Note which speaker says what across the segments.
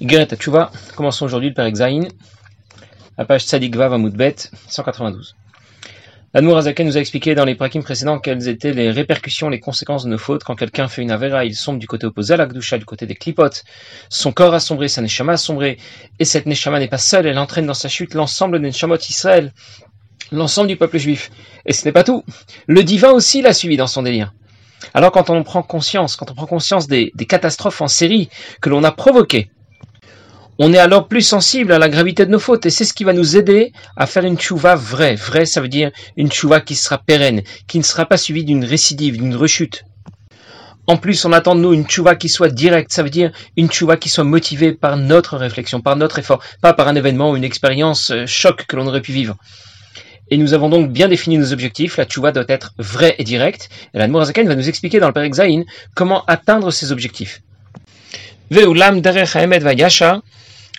Speaker 1: Igeret Tchouva, commençons aujourd'hui le Père Exaïn, la page Tzadik Vav Amoudbet, 192. L'Admour Azaken nous a expliqué dans les prakim précédents quelles étaient les répercussions, les conséquences de nos fautes. Quand quelqu'un fait une avera, il sombre du côté opposé à l'Akdusha, du côté des clipotes. Son corps a sombré, sa neshama a sombré. Et cette neshama n'est pas seule, elle entraîne dans sa chute l'ensemble des neshamot Israël, l'ensemble du peuple juif. Et ce n'est pas tout. Le divin aussi l'a suivi dans son délire. Alors quand on prend conscience, quand on prend conscience des catastrophes en série que l'on a provoquées, on est alors plus sensible à la gravité de nos fautes et c'est ce qui va nous aider à faire une chouva vraie. Vraie, ça veut dire une chouva qui sera pérenne, qui ne sera pas suivie d'une récidive, d'une rechute. En plus, on attend de nous une chouva qui soit directe, ça veut dire une chouva qui soit motivée par notre réflexion, par notre effort, pas par un événement ou une expérience euh, choc que l'on aurait pu vivre. Et nous avons donc bien défini nos objectifs. La tchouva doit être vraie et directe. Et la Mourazaken va nous expliquer dans le Père Zayin comment atteindre ces objectifs. Veulam derech haemet vayasha,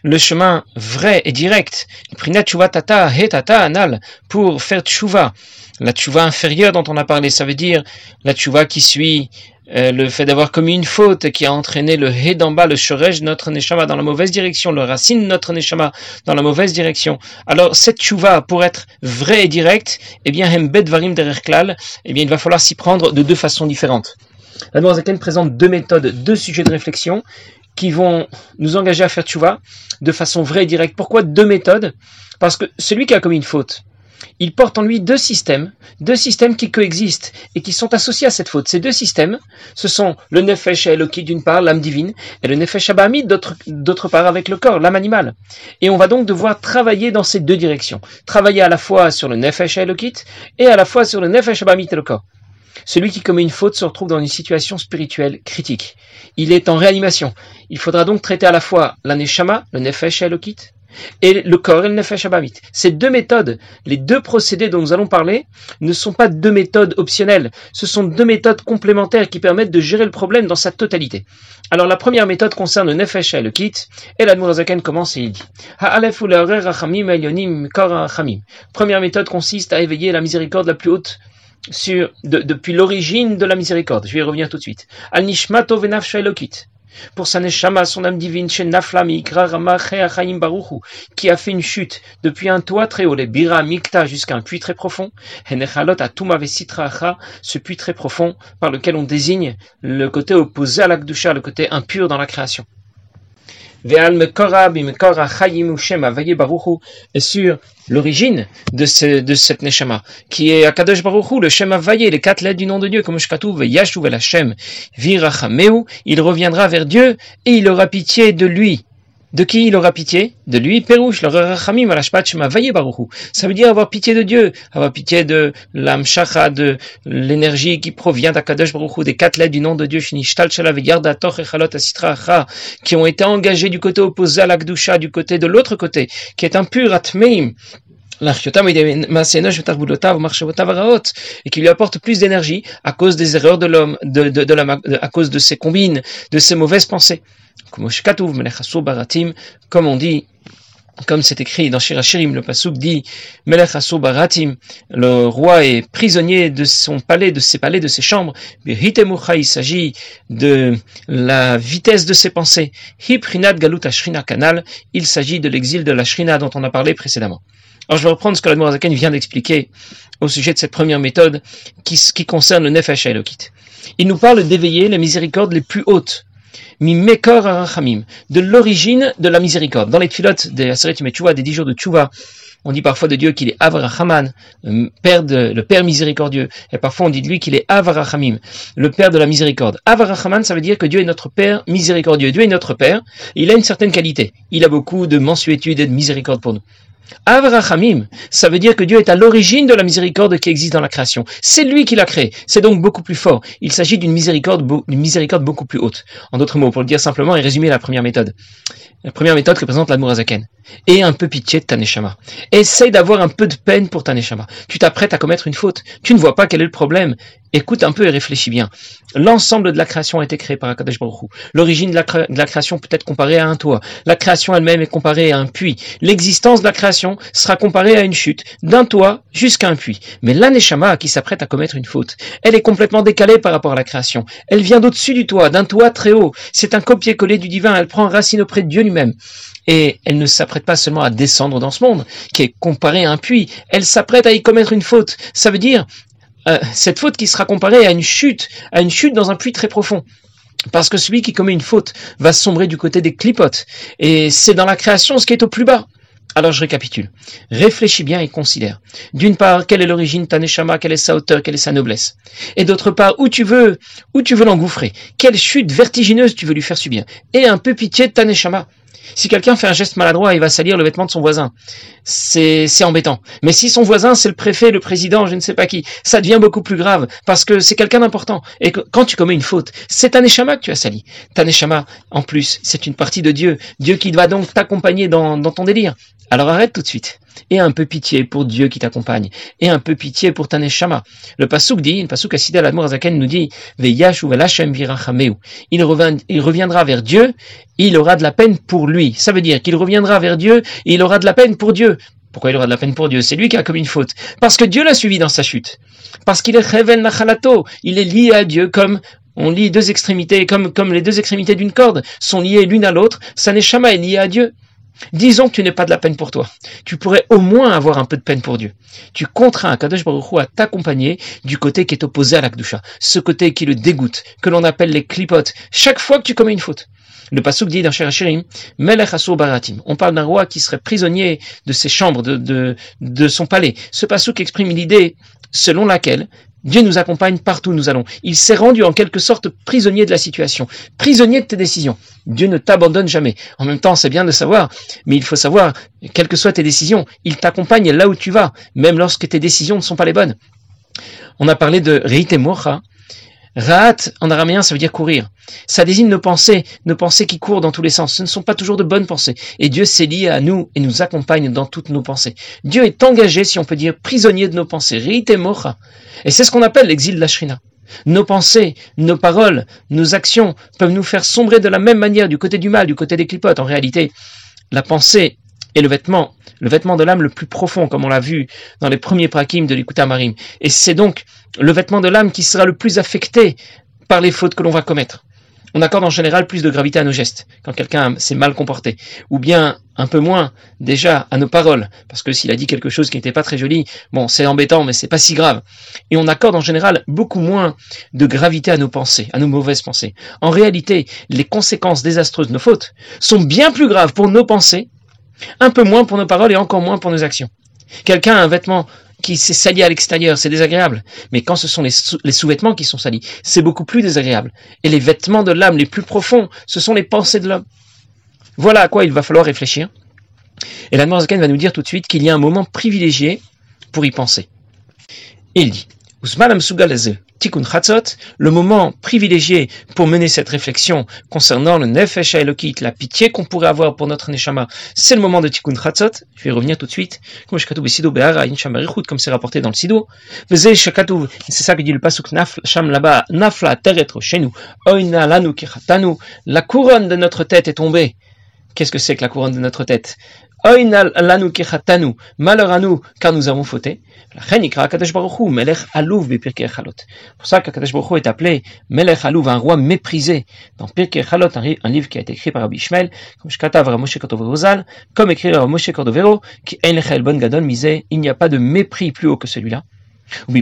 Speaker 1: le chemin vrai et direct, anal, pour faire tchouva. La tchouva inférieure dont on a parlé, ça veut dire la tchouva qui suit euh, le fait d'avoir commis une faute qui a entraîné le he d'en bas, le shorej, notre neshama dans la mauvaise direction, le racine, notre neshama dans la mauvaise direction. Alors, cette tchouva, pour être vraie et directe, eh bien, varim dererklal, eh bien, il va falloir s'y prendre de deux façons différentes. La Noirzaken présente deux méthodes, deux sujets de réflexion qui vont nous engager à faire tchouva de façon vraie et directe. Pourquoi deux méthodes? Parce que celui qui a commis une faute, il porte en lui deux systèmes, deux systèmes qui coexistent et qui sont associés à cette faute. Ces deux systèmes, ce sont le nefesh Eloki d'une part, l'âme divine, et le nefesh Abami d'autre part avec le corps, l'âme animale. Et on va donc devoir travailler dans ces deux directions. Travailler à la fois sur le nefesh Elokit et à la fois sur le nefesh Abami et le corps. Celui qui commet une faute se retrouve dans une situation spirituelle critique. Il est en réanimation. Il faudra donc traiter à la fois la neshama, le nefesh elokit, et le corps et le nefesh abamit. Ces deux méthodes, les deux procédés dont nous allons parler, ne sont pas deux méthodes optionnelles. Ce sont deux méthodes complémentaires qui permettent de gérer le problème dans sa totalité. Alors la première méthode concerne le nefesh et la Zaken commence et il dit Première méthode consiste à éveiller la miséricorde la plus haute sur, depuis l'origine de la miséricorde. Je vais y revenir tout de suite. Al nishmato Pour sa neshama, son âme divine, chez Naflami, Baruchu, qui a fait une chute depuis un toit très haut, les Bira Mikta, jusqu'à un puits très profond, Henechalot Atuma Vesitracha, ce puits très profond par lequel on désigne le côté opposé à l'Akdusha, le côté impur dans la création et sur l'origine de, ce, de cette neshama, qui est Akadosh Baruchu, le Shem Avaye, les quatre lettres du nom de Dieu, comme Shkatouv, Yashuv el Hashem, Virachameu, il reviendra vers Dieu et il aura pitié de lui. De qui il aura pitié? De lui, Perouche, le Rachamim. Ça veut dire avoir pitié de Dieu, avoir pitié de l'amshacha, de l'énergie qui provient d'Akadosh Baruchu, des quatre lettres du nom de Dieu, qui ont été engagés du côté opposé à l'Akdusha, du côté de l'autre côté, qui est un pur Atmeim, et qui lui apporte plus d'énergie à cause des erreurs de l'homme, de, de, la, à cause de ses combines, de ses mauvaises pensées. Comme on dit, comme c'est écrit dans Shirachirim, le Pasuk dit Baratim, le roi est prisonnier de son palais, de ses palais, de ses chambres. il s'agit de la vitesse de ses pensées. Galut Kanal, il s'agit de l'exil de la Shrina dont on a parlé précédemment. Alors je vais reprendre ce que l'Admorazaken vient d'expliquer au sujet de cette première méthode qui, qui concerne le Nefesh Elokit. Il nous parle d'éveiller les miséricordes les plus hautes. Mimekor Arachamim, de l'origine de la miséricorde. Dans les filotes des des dix jours de Tchouva, on dit parfois de Dieu qu'il est Avrahaman, le père, le père miséricordieux. Et parfois on dit de lui qu'il est Avrachamim, le père de la miséricorde. Avrahaman, ça veut dire que Dieu est notre père miséricordieux. Dieu est notre père. Il a une certaine qualité. Il a beaucoup de mensuétude et de miséricorde pour nous. Avrachamim, ça veut dire que Dieu est à l'origine de la miséricorde qui existe dans la création. C'est lui qui l'a créé. C'est donc beaucoup plus fort. Il s'agit d'une miséricorde, beaucoup plus haute. En d'autres mots, pour le dire simplement et résumer la première méthode. La première méthode représente l'amour azaken. Et un peu pitié de ta neshama. Essaye d'avoir un peu de peine pour ta neshama. Tu t'apprêtes à commettre une faute. Tu ne vois pas quel est le problème. Écoute un peu et réfléchis bien. L'ensemble de la création a été créé par Akadosh Baruch L'origine de, la création peut être comparée à un toit. La création elle-même est comparée à un puits. L'existence de la création sera comparée à une chute, d'un toit jusqu'à un puits. Mais l'aneshama qui s'apprête à commettre une faute, elle est complètement décalée par rapport à la création. Elle vient d'au-dessus du toit, d'un toit très haut. C'est un copier-coller du divin. Elle prend racine auprès de Dieu lui-même. Et elle ne s'apprête pas seulement à descendre dans ce monde, qui est comparé à un puits. Elle s'apprête à y commettre une faute. Ça veut dire euh, cette faute qui sera comparée à une chute, à une chute dans un puits très profond. Parce que celui qui commet une faute va sombrer du côté des clipotes. Et c'est dans la création ce qui est au plus bas. Alors je récapitule. Réfléchis bien et considère. D'une part, quelle est l'origine de quelle est sa hauteur, quelle est sa noblesse. Et d'autre part, où tu veux, où tu veux l'engouffrer. Quelle chute vertigineuse tu veux lui faire subir. Et un peu pitié de ta neshama. Si quelqu'un fait un geste maladroit, il va salir le vêtement de son voisin. C'est, embêtant. Mais si son voisin, c'est le préfet, le président, je ne sais pas qui, ça devient beaucoup plus grave parce que c'est quelqu'un d'important. Et quand tu commets une faute, c'est un échama que tu as sali. Ta neshama, en plus, c'est une partie de Dieu. Dieu qui doit donc t'accompagner dans, dans ton délire. Alors arrête tout de suite. Et un peu pitié pour Dieu qui t'accompagne. Et un peu pitié pour ta neshama. Le pasouk dit, le pasouk Asida Zaken nous dit, il, il reviendra vers Dieu, il aura de la peine pour lui. Ça veut dire qu'il reviendra vers Dieu et il aura de la peine pour Dieu. Pourquoi il aura de la peine pour Dieu? C'est lui qui a commis une faute. Parce que Dieu l'a suivi dans sa chute. Parce qu'il est Reven Nachalato. Il est lié à Dieu comme on lit deux extrémités, comme, les deux extrémités d'une corde sont liées l'une à l'autre. Sa neshama est lié à Dieu. Disons que tu n'es pas de la peine pour toi. Tu pourrais au moins avoir un peu de peine pour Dieu. Tu contrains Kadosh Baruch à t'accompagner du côté qui est opposé à l'Akdusha. Ce côté qui le dégoûte, que l'on appelle les clipotes, chaque fois que tu commets une faute. Le pasuk dit dans Shirachirim, Melech Asur Baratim. On parle d'un roi qui serait prisonnier de ses chambres, de, de, de son palais. Ce pasuk exprime l'idée selon laquelle Dieu nous accompagne partout où nous allons. Il s'est rendu en quelque sorte prisonnier de la situation, prisonnier de tes décisions. Dieu ne t'abandonne jamais. En même temps, c'est bien de savoir, mais il faut savoir, quelles que soient tes décisions, il t'accompagne là où tu vas, même lorsque tes décisions ne sont pas les bonnes. On a parlé de Ra'at, en araméen, ça veut dire courir. Ça désigne nos pensées, nos pensées qui courent dans tous les sens. Ce ne sont pas toujours de bonnes pensées. Et Dieu s'est lié à nous et nous accompagne dans toutes nos pensées. Dieu est engagé, si on peut dire, prisonnier de nos pensées. Rite mocha. Et c'est ce qu'on appelle l'exil de la Shrina. Nos pensées, nos paroles, nos actions peuvent nous faire sombrer de la même manière du côté du mal, du côté des clipotes. En réalité, la pensée est le vêtement, le vêtement de l'âme le plus profond, comme on l'a vu dans les premiers prakim de l'écoute marim. Et c'est donc le vêtement de l'âme qui sera le plus affecté par les fautes que l'on va commettre. On accorde en général plus de gravité à nos gestes quand quelqu'un s'est mal comporté, ou bien un peu moins déjà à nos paroles, parce que s'il a dit quelque chose qui n'était pas très joli, bon, c'est embêtant, mais c'est pas si grave. Et on accorde en général beaucoup moins de gravité à nos pensées, à nos mauvaises pensées. En réalité, les conséquences désastreuses de nos fautes sont bien plus graves pour nos pensées un peu moins pour nos paroles et encore moins pour nos actions. Quelqu'un a un vêtement qui s'est sali à l'extérieur, c'est désagréable. Mais quand ce sont les, sous-vêtements qui sont salis, c'est beaucoup plus désagréable. Et les vêtements de l'âme les plus profonds, ce sont les pensées de l'homme. Voilà à quoi il va falloir réfléchir. Et la Zaken va nous dire tout de suite qu'il y a un moment privilégié pour y penser. il dit, Tikkun Chatzot, le moment privilégié pour mener cette réflexion concernant le Nefesh Elokit, la pitié qu'on pourrait avoir pour notre Neshama, c'est le moment de Tikkun Chatzot. Je vais revenir tout de suite. Comme c'est rapporté dans le Sido. C'est ça que dit le Pasuk Sham là-bas, Nafla Teretro chez nous. Oina Lanu La couronne de notre tête est tombée. Qu'est-ce que c'est que la couronne de notre tête? Malheur à nous, car nous avons fauté. Pour ça qu'Akadosh Baruch Hu est appelé Melech Alouv, un roi méprisé. Dans Pirkei Chalot, un livre qui a été écrit par Rabbi Ishmael, comme Shkatav Cordovero comme écrit Ramoshe Cordovero, qui El Bon Gadol misé, il n'y a pas de mépris plus haut que celui-là. Ou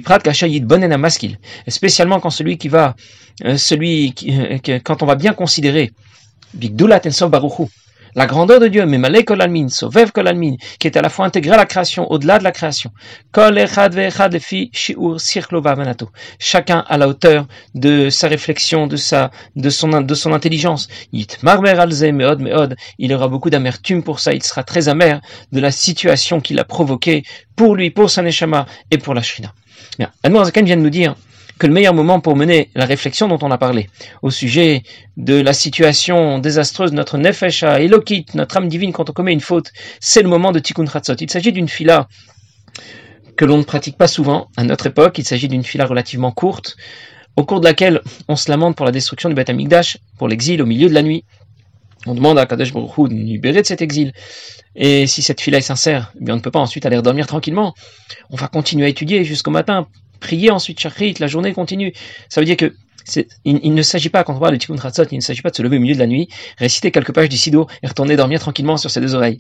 Speaker 1: maskil, spécialement quand celui qui va, euh, celui qui, euh, quand on va bien considérer, Bigdulat en Baruchu, la grandeur de Dieu, mais Malé Kolalmin, Sovev Kolalmin, qui est à la fois intégré à la création, au-delà de la création. Chacun à la hauteur de sa réflexion, de sa, de son, de son intelligence. Il aura beaucoup d'amertume pour ça, il sera très amer de la situation qu'il a provoquée pour lui, pour sa neshama et pour la shrina. Bien. Zaken vient de nous dire que le meilleur moment pour mener la réflexion dont on a parlé au sujet de la situation désastreuse de notre nefesha, elokit, notre âme divine quand on commet une faute, c'est le moment de tikkun chatzot. Il s'agit d'une fila que l'on ne pratique pas souvent à notre époque. Il s'agit d'une fila relativement courte, au cours de laquelle on se lamente pour la destruction du Beth Amikdash, pour l'exil au milieu de la nuit. On demande à Kadesh Baruch de nous libérer de cet exil. Et si cette fila est sincère, eh bien on ne peut pas ensuite aller dormir tranquillement. On va continuer à étudier jusqu'au matin, prier ensuite Shachrit, la journée continue. Ça veut dire que il, ne s'agit pas, quand on parle de Tikkun Chatzot, il ne s'agit pas de se lever au milieu de la nuit, réciter quelques pages du Sido et retourner dormir tranquillement sur ses deux oreilles.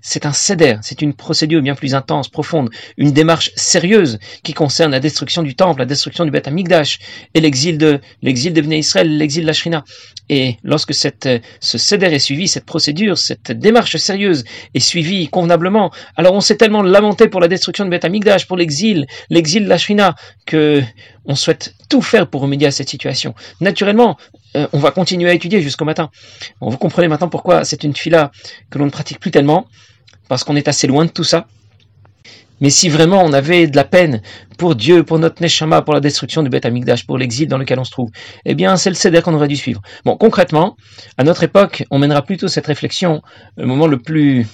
Speaker 1: C'est un céder, c'est une procédure bien plus intense, profonde, une démarche sérieuse qui concerne la destruction du temple, la destruction du Beth Amikdash et l'exil de l'exil de Bnei Israël, l'exil de la Shrina. Et lorsque cette, ce céder est suivi, cette procédure, cette démarche sérieuse est suivie convenablement, alors on s'est tellement lamenté pour la destruction de Beth Amikdash, pour l'exil, l'exil de la Shrina, que on souhaite tout faire pour remédier à cette situation. Naturellement, euh, on va continuer à étudier jusqu'au matin. vous comprenez maintenant pourquoi c'est une fila que l'on ne pratique plus tellement, parce qu'on est assez loin de tout ça. Mais si vraiment on avait de la peine pour Dieu, pour notre Neshama, pour la destruction du Beth Amikdash, pour l'exil dans lequel on se trouve, eh bien c'est le CEDER qu'on aurait dû suivre. Bon, concrètement, à notre époque, on mènera plutôt cette réflexion, le moment le plus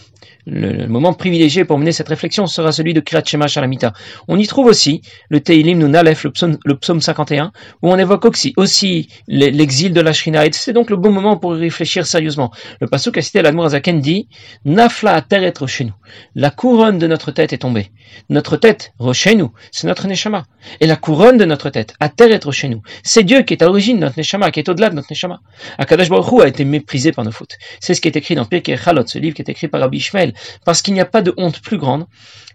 Speaker 1: le, moment privilégié pour mener cette réflexion sera celui de Kirat Shema Shalamita. On y trouve aussi le Teilim Nunalef, le psaume, le psaume 51, où on évoque aussi, aussi l'exil de la Shrina. C'est donc le bon moment pour y réfléchir sérieusement. Le pasuk a cité l'Admour Azaken dit, Nafla à terre être chez nous. La couronne de notre tête est tombée. Notre tête, nous, c'est notre Neshama. Et la couronne de notre tête, à terre être chez nous. C'est Dieu qui est à l'origine de notre Neshama, qui est au-delà de notre Neshama. Akadash Baruch a été méprisé par nos fautes. C'est ce qui est écrit dans Pirkei Chalot, ce livre qui est écrit par Rabbi Parce qu'il n'y a pas de honte plus grande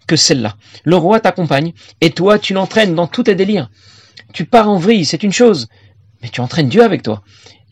Speaker 1: que celle-là. Le roi t'accompagne, et toi, tu l'entraînes dans tous tes délires. Tu pars en vrille, c'est une chose, mais tu entraînes Dieu avec toi.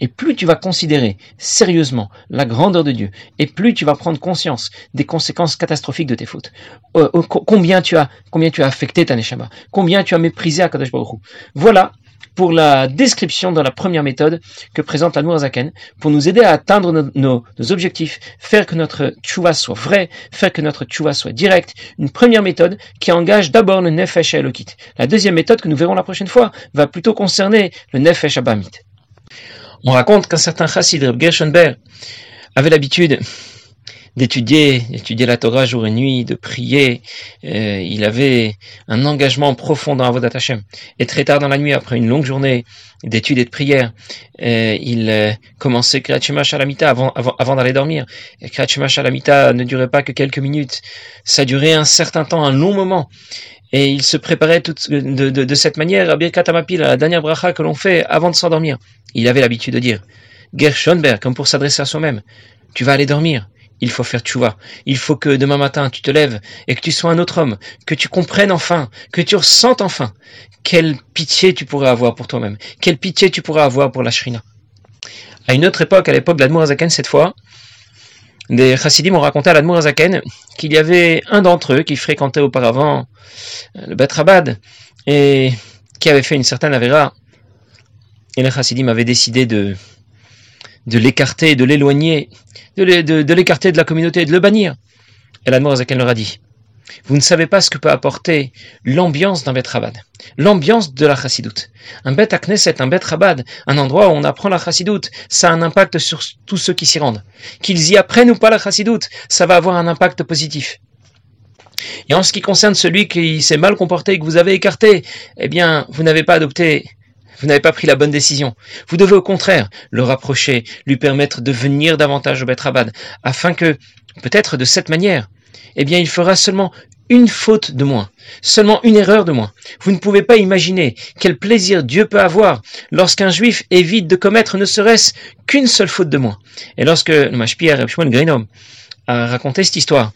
Speaker 1: Et plus tu vas considérer sérieusement la grandeur de Dieu, et plus tu vas prendre conscience des conséquences catastrophiques de tes fautes. Euh, euh, combien tu as, combien tu as affecté ta neshama, combien tu as méprisé Akadosh Baruch Voilà pour la description dans la première méthode que présente la Zaken, pour nous aider à atteindre nos, objectifs, faire que notre tchouva soit vrai, faire que notre tchouva soit direct. Une première méthode qui engage d'abord le nefesh elokit. La deuxième méthode que nous verrons la prochaine fois va plutôt concerner le nefesh abamit. On raconte qu'un certain chassid, Reb Gershonberg, avait l'habitude d'étudier, d'étudier la Torah jour et nuit, de prier. Euh, il avait un engagement profond dans Avodat Hashem. Et très tard dans la nuit, après une longue journée d'études et de prière, euh, il euh, commençait Kriyat Shema Shalamita avant, avant, avant d'aller dormir. Et Kriyat Shema Shalamita ne durait pas que quelques minutes. Ça durait un certain temps, un long moment. Et il se préparait tout, de, de, de, cette manière à Birkat Amapil, la dernière bracha que l'on fait avant de s'endormir. Il avait l'habitude de dire, Gershonberg, comme pour s'adresser à soi-même, tu vas aller dormir il faut faire tchouva. Il faut que demain matin tu te lèves et que tu sois un autre homme, que tu comprennes enfin, que tu ressentes enfin quelle pitié tu pourrais avoir pour toi-même, quelle pitié tu pourrais avoir pour la shrina. À une autre époque, à l'époque de l'Admour cette fois, des chassidim ont raconté à l'Admour qu'il y avait un d'entre eux qui fréquentait auparavant euh, le Betrabad et qui avait fait une certaine avéra. Et les chassidim avaient décidé de, de l'écarter, de l'éloigner, de l'écarter de, la communauté, de le bannir. Et la qu'elle leur a dit, vous ne savez pas ce que peut apporter l'ambiance d'un Bet Rabad, l'ambiance de la chassidoute. Un Bet Knesset, un Bet Rabad, un endroit où on apprend la chassidoute, ça a un impact sur tous ceux qui s'y rendent. Qu'ils y apprennent ou pas la chassidoute, ça va avoir un impact positif. Et en ce qui concerne celui qui s'est mal comporté et que vous avez écarté, eh bien, vous n'avez pas adopté vous n'avez pas pris la bonne décision. Vous devez au contraire le rapprocher, lui permettre de venir davantage au Betrabad, afin que, peut-être de cette manière, eh bien, il fera seulement une faute de moins, seulement une erreur de moins. Vous ne pouvez pas imaginer quel plaisir Dieu peut avoir lorsqu'un juif évite de commettre ne serait-ce qu'une seule faute de moins. Et lorsque le Mashpia Shmuel a raconté cette histoire,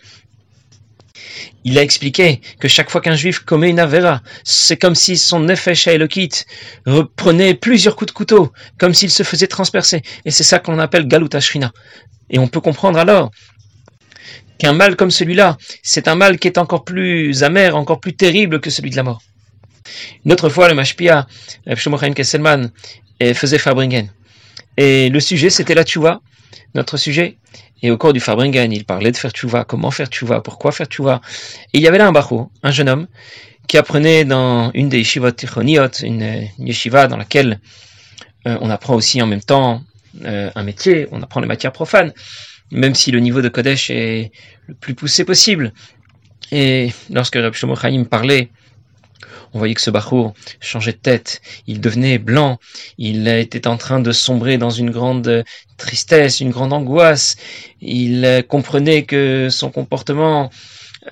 Speaker 1: il a expliqué que chaque fois qu'un juif commet une avera, c'est comme si son nefesh elokit reprenait plusieurs coups de couteau, comme s'il se faisait transpercer. Et c'est ça qu'on appelle galuta shrina. Et on peut comprendre alors qu'un mal comme celui-là, c'est un mal qui est encore plus amer, encore plus terrible que celui de la mort. Une autre fois, le Mashpia, Kesselman, faisait Fabringen. Et le sujet, c'était la tchouva, notre sujet. Et au cours du Fabringen, il parlait de faire tchouva, comment faire tchouva, pourquoi faire tchouva. Et il y avait là un bachou, un jeune homme, qui apprenait dans une des yeshivot tichoniot, une, yeshiva dans laquelle euh, on apprend aussi en même temps euh, un métier, on apprend les matières profanes, même si le niveau de Kodesh est le plus poussé possible. Et lorsque Reb Shlomo Chaim parlait, on voyait que ce Bachour changeait de tête, il devenait blanc, il était en train de sombrer dans une grande tristesse, une grande angoisse, il comprenait que son comportement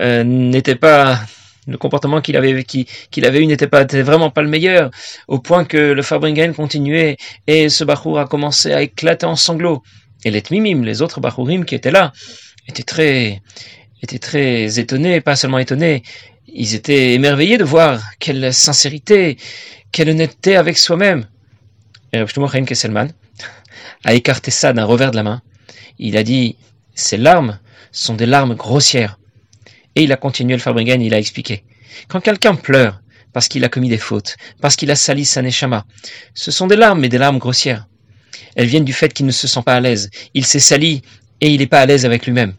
Speaker 1: euh, n'était pas le comportement qu'il avait qu'il avait eu n'était pas vraiment pas le meilleur au point que le Fabringen continuait et ce Bachour a commencé à éclater en sanglots. Et les Tmimim, les autres Bachourim qui étaient là étaient très étaient très étonnés pas seulement étonnés ils étaient émerveillés de voir quelle sincérité quelle honnêteté avec soi-même et Rav Chaim Kesselman a écarté ça d'un revers de la main il a dit ces larmes sont des larmes grossières et il a continué le Fabringen, il a expliqué. Quand quelqu'un pleure parce qu'il a commis des fautes, parce qu'il a sali sa neshama, ce sont des larmes, mais des larmes grossières. Elles viennent du fait qu'il ne se sent pas à l'aise. Il s'est sali et il n'est pas à l'aise avec lui-même.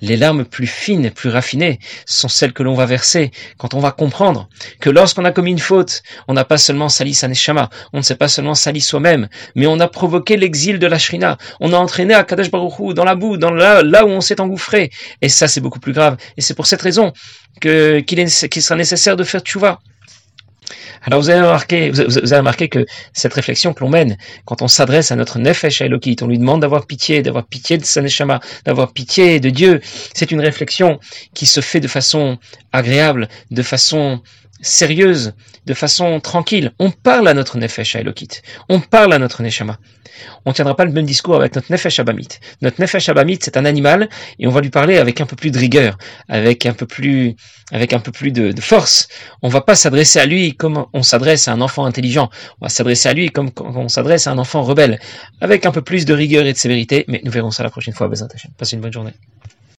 Speaker 1: Les larmes plus fines, plus raffinées, sont celles que l'on va verser quand on va comprendre que lorsqu'on a commis une faute, on n'a pas seulement sali sa neshama, on ne s'est pas seulement sali soi-même, mais on a provoqué l'exil de la shrina, on a entraîné à Kadesh Baruch dans la boue, dans là, là où on s'est engouffré. Et ça, c'est beaucoup plus grave. Et c'est pour cette raison qu'il sera nécessaire de faire tchouva. Alors vous avez remarqué, vous avez remarqué que cette réflexion que l'on mène quand on s'adresse à notre nefesh Elokit, on lui demande d'avoir pitié, d'avoir pitié de sa neshama, d'avoir pitié de Dieu, c'est une réflexion qui se fait de façon agréable, de façon sérieuse, de façon tranquille. On parle à notre Nefesh Elokit. On parle à notre Neshama. On ne tiendra pas le même discours avec notre Nefesh Abamit. Notre Nefesh Abamit, c'est un animal et on va lui parler avec un peu plus de rigueur, avec un peu plus, avec un peu plus de, force. On va pas s'adresser à lui comme on s'adresse à un enfant intelligent. On va s'adresser à lui comme on s'adresse à un enfant rebelle, avec un peu plus de rigueur et de sévérité. Mais nous verrons ça la prochaine fois. Passez une bonne journée.